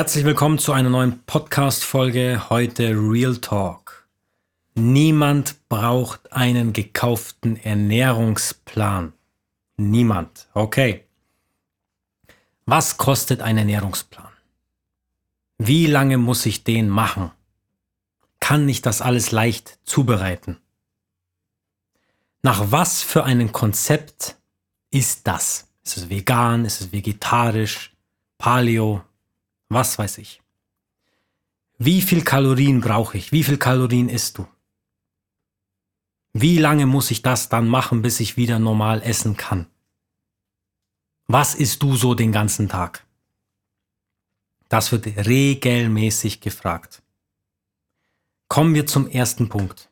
Herzlich willkommen zu einer neuen Podcast-Folge. Heute Real Talk. Niemand braucht einen gekauften Ernährungsplan. Niemand. Okay. Was kostet ein Ernährungsplan? Wie lange muss ich den machen? Kann ich das alles leicht zubereiten? Nach was für einem Konzept ist das? Ist es vegan? Ist es vegetarisch? Paleo? Was weiß ich. Wie viel Kalorien brauche ich? Wie viel Kalorien isst du? Wie lange muss ich das dann machen, bis ich wieder normal essen kann? Was isst du so den ganzen Tag? Das wird regelmäßig gefragt. Kommen wir zum ersten Punkt.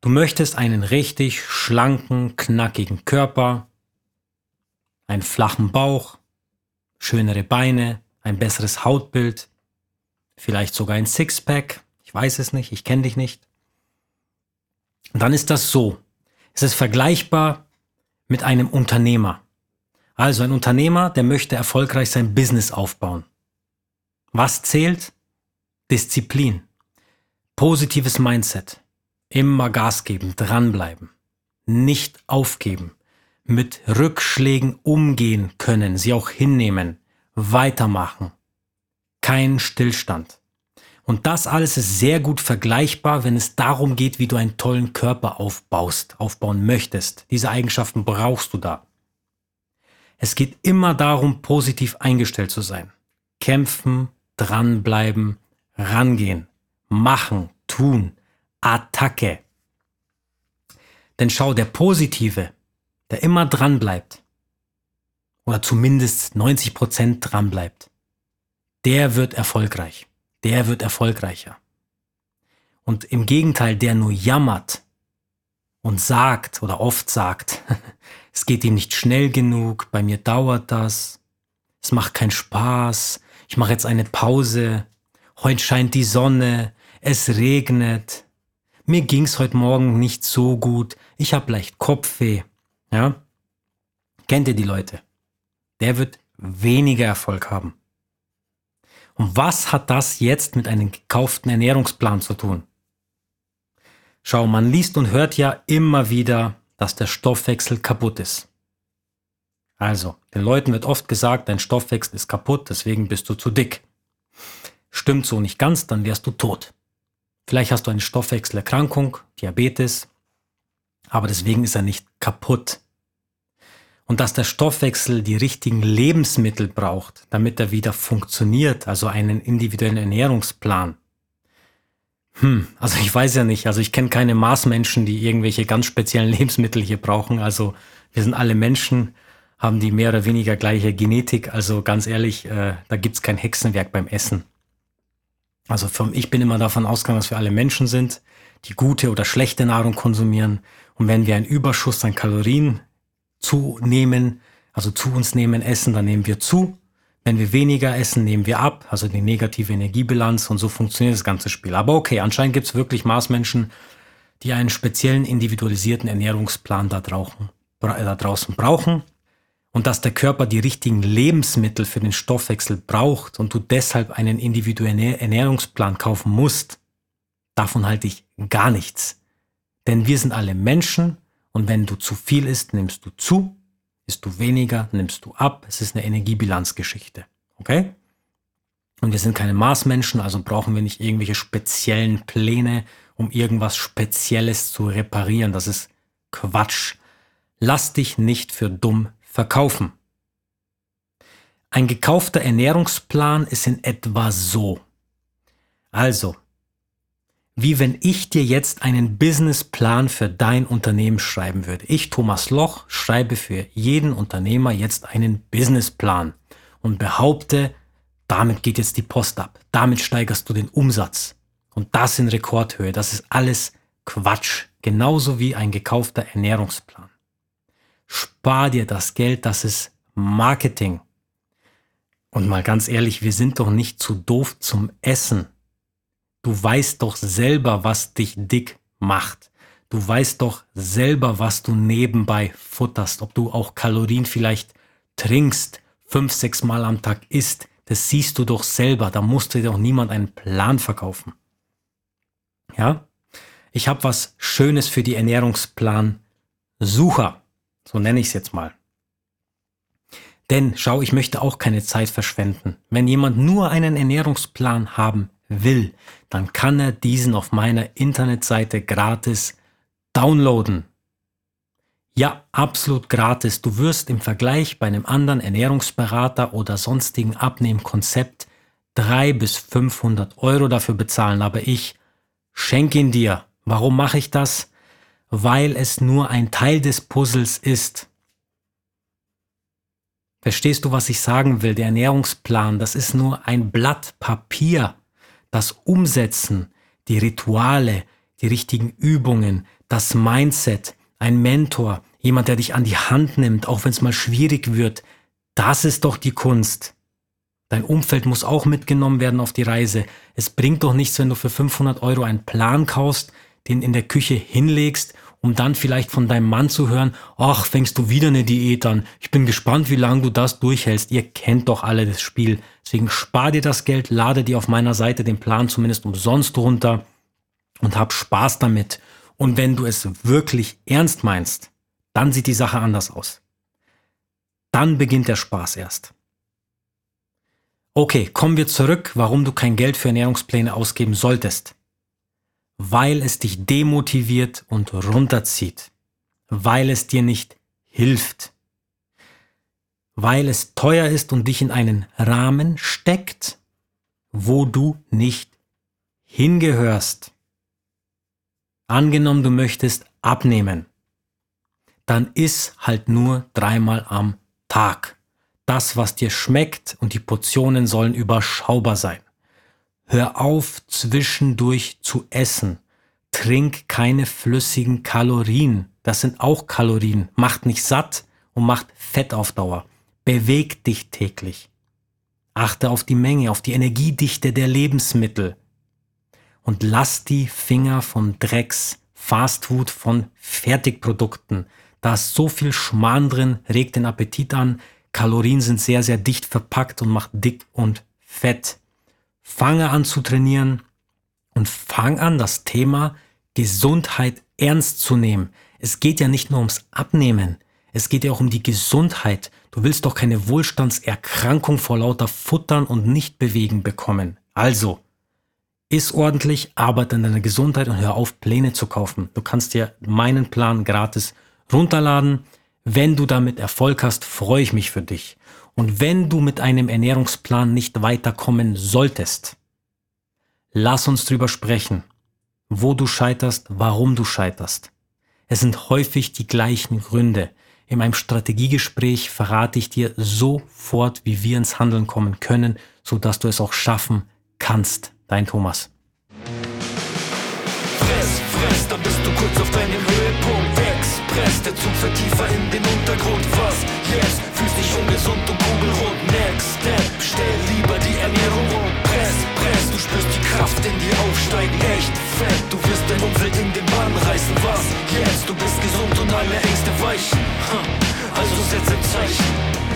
Du möchtest einen richtig schlanken, knackigen Körper, einen flachen Bauch, schönere Beine, ein besseres Hautbild, vielleicht sogar ein Sixpack, ich weiß es nicht, ich kenne dich nicht. Dann ist das so. Es ist vergleichbar mit einem Unternehmer. Also ein Unternehmer, der möchte erfolgreich sein Business aufbauen. Was zählt? Disziplin. Positives Mindset. Immer Gas geben, dranbleiben. Nicht aufgeben. Mit Rückschlägen umgehen können, sie auch hinnehmen weitermachen. Kein Stillstand. Und das alles ist sehr gut vergleichbar, wenn es darum geht, wie du einen tollen Körper aufbaust, aufbauen möchtest. Diese Eigenschaften brauchst du da. Es geht immer darum, positiv eingestellt zu sein. Kämpfen, dranbleiben, rangehen, machen, tun, Attacke. Denn schau, der Positive, der immer dranbleibt, oder zumindest 90 Prozent dran bleibt, der wird erfolgreich. Der wird erfolgreicher. Und im Gegenteil, der nur jammert und sagt oder oft sagt, es geht ihm nicht schnell genug, bei mir dauert das, es macht keinen Spaß, ich mache jetzt eine Pause, heute scheint die Sonne, es regnet, mir ging's heute Morgen nicht so gut, ich habe leicht Kopfweh. Ja? Kennt ihr die Leute? Der wird weniger Erfolg haben. Und was hat das jetzt mit einem gekauften Ernährungsplan zu tun? Schau, man liest und hört ja immer wieder, dass der Stoffwechsel kaputt ist. Also, den Leuten wird oft gesagt, dein Stoffwechsel ist kaputt, deswegen bist du zu dick. Stimmt so nicht ganz, dann wärst du tot. Vielleicht hast du eine Stoffwechselerkrankung, Diabetes, aber deswegen ist er nicht kaputt und dass der Stoffwechsel die richtigen Lebensmittel braucht, damit er wieder funktioniert, also einen individuellen Ernährungsplan. Hm, also ich weiß ja nicht, also ich kenne keine Maßmenschen, die irgendwelche ganz speziellen Lebensmittel hier brauchen. Also wir sind alle Menschen, haben die mehr oder weniger gleiche Genetik. Also ganz ehrlich, äh, da gibt's kein Hexenwerk beim Essen. Also vom, ich bin immer davon ausgegangen, dass wir alle Menschen sind, die gute oder schlechte Nahrung konsumieren. Und wenn wir einen Überschuss an Kalorien zunehmen, also zu uns nehmen, essen, dann nehmen wir zu. Wenn wir weniger essen, nehmen wir ab, also die negative Energiebilanz und so funktioniert das ganze Spiel. Aber okay, anscheinend gibt es wirklich Maßmenschen, die einen speziellen individualisierten Ernährungsplan da, drauchen, äh, da draußen brauchen und dass der Körper die richtigen Lebensmittel für den Stoffwechsel braucht und du deshalb einen individuellen Ernährungsplan kaufen musst, davon halte ich gar nichts. Denn wir sind alle Menschen und wenn du zu viel isst, nimmst du zu. Isst du weniger, nimmst du ab. Es ist eine Energiebilanzgeschichte. Okay? Und wir sind keine Maßmenschen, also brauchen wir nicht irgendwelche speziellen Pläne, um irgendwas Spezielles zu reparieren. Das ist Quatsch. Lass dich nicht für dumm verkaufen. Ein gekaufter Ernährungsplan ist in etwa so. Also, wie wenn ich dir jetzt einen Businessplan für dein Unternehmen schreiben würde. Ich, Thomas Loch, schreibe für jeden Unternehmer jetzt einen Businessplan und behaupte, damit geht jetzt die Post ab. Damit steigerst du den Umsatz. Und das in Rekordhöhe. Das ist alles Quatsch. Genauso wie ein gekaufter Ernährungsplan. Spar dir das Geld, das ist Marketing. Und mal ganz ehrlich, wir sind doch nicht zu doof zum Essen. Du weißt doch selber, was dich dick macht. Du weißt doch selber, was du nebenbei futterst, ob du auch Kalorien vielleicht trinkst, fünf, sechs Mal am Tag isst. Das siehst du doch selber. Da musst dir doch niemand einen Plan verkaufen. Ja? Ich habe was Schönes für die Ernährungsplan-Sucher. So nenne ich es jetzt mal. Denn schau, ich möchte auch keine Zeit verschwenden. Wenn jemand nur einen Ernährungsplan haben will, dann kann er diesen auf meiner Internetseite gratis downloaden. Ja, absolut gratis. Du wirst im Vergleich bei einem anderen Ernährungsberater oder sonstigen Abnehmkonzept 300 bis 500 Euro dafür bezahlen, aber ich schenke ihn dir. Warum mache ich das? Weil es nur ein Teil des Puzzles ist. Verstehst du, was ich sagen will? Der Ernährungsplan, das ist nur ein Blatt Papier das Umsetzen, die Rituale, die richtigen Übungen, das Mindset, ein Mentor, jemand, der dich an die Hand nimmt, auch wenn es mal schwierig wird, das ist doch die Kunst. Dein Umfeld muss auch mitgenommen werden auf die Reise. Es bringt doch nichts, wenn du für 500 Euro einen Plan kaufst, den in der Küche hinlegst um dann vielleicht von deinem Mann zu hören, ach, fängst du wieder eine Diät an. Ich bin gespannt, wie lange du das durchhältst. Ihr kennt doch alle das Spiel. Deswegen spar dir das Geld, lade dir auf meiner Seite den Plan zumindest umsonst runter und hab Spaß damit. Und wenn du es wirklich ernst meinst, dann sieht die Sache anders aus. Dann beginnt der Spaß erst. Okay, kommen wir zurück, warum du kein Geld für Ernährungspläne ausgeben solltest weil es dich demotiviert und runterzieht, weil es dir nicht hilft, weil es teuer ist und dich in einen Rahmen steckt, wo du nicht hingehörst. Angenommen, du möchtest abnehmen, dann iss halt nur dreimal am Tag. Das, was dir schmeckt und die Portionen sollen überschaubar sein. Hör auf, zwischendurch zu essen. Trink keine flüssigen Kalorien. Das sind auch Kalorien. Macht nicht satt und macht Fett auf Dauer. Beweg dich täglich. Achte auf die Menge, auf die Energiedichte der Lebensmittel. Und lass die Finger von Drecks, Fastfood, von Fertigprodukten. Da ist so viel Schmarrn drin, regt den Appetit an. Kalorien sind sehr, sehr dicht verpackt und macht dick und fett fange an zu trainieren und fang an, das Thema Gesundheit ernst zu nehmen. Es geht ja nicht nur ums Abnehmen, es geht ja auch um die Gesundheit. Du willst doch keine Wohlstandserkrankung vor lauter Futtern und Nichtbewegen bekommen. Also, iss ordentlich, arbeite an deiner Gesundheit und hör auf, Pläne zu kaufen. Du kannst dir meinen Plan gratis runterladen. Wenn du damit Erfolg hast, freue ich mich für dich. Und wenn du mit einem Ernährungsplan nicht weiterkommen solltest, lass uns drüber sprechen, wo du scheiterst, warum du scheiterst. Es sind häufig die gleichen Gründe. In meinem Strategiegespräch verrate ich dir sofort, wie wir ins Handeln kommen können, sodass du es auch schaffen kannst. Dein Thomas. Fress, fress, dann bist du kurz auf deinem Höhepunkt. Express, der Zug fährt in den Untergrund. Was jetzt? Fühlst dich ungesund und kugelrund. Next Step, stell lieber die Ernährung um. Press, press, du spürst die Kraft in dir aufsteigen. Echt fett, du wirst dein Umfeld in den Bann reißen. Was jetzt? Du bist gesund und alle Ängste weichen. Also setz ein Zeichen.